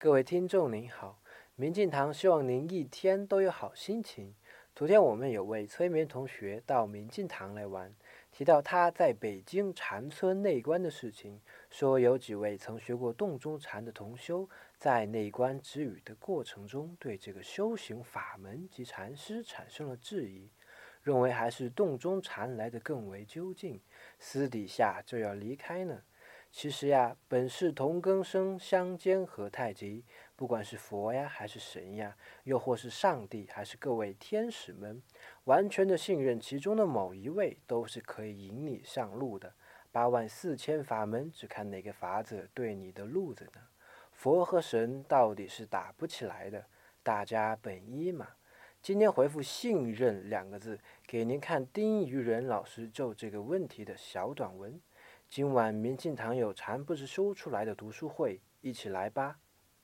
各位听众您好，明镜堂希望您一天都有好心情。昨天我们有位催眠同学到明镜堂来玩，提到他在北京禅村内观的事情，说有几位曾学过洞中禅的同修，在内观止语的过程中，对这个修行法门及禅师产生了质疑，认为还是洞中禅来得更为究竟，私底下就要离开呢。其实呀，本是同根生，相煎何太急。不管是佛呀，还是神呀，又或是上帝，还是各位天使们，完全的信任其中的某一位，都是可以引你上路的。八万四千法门，只看哪个法子对你的路子呢？佛和神到底是打不起来的，大家本一嘛。今天回复“信任”两个字，给您看丁于仁老师就这个问题的小短文。今晚明镜堂有禅不知修出来的读书会，一起来吧。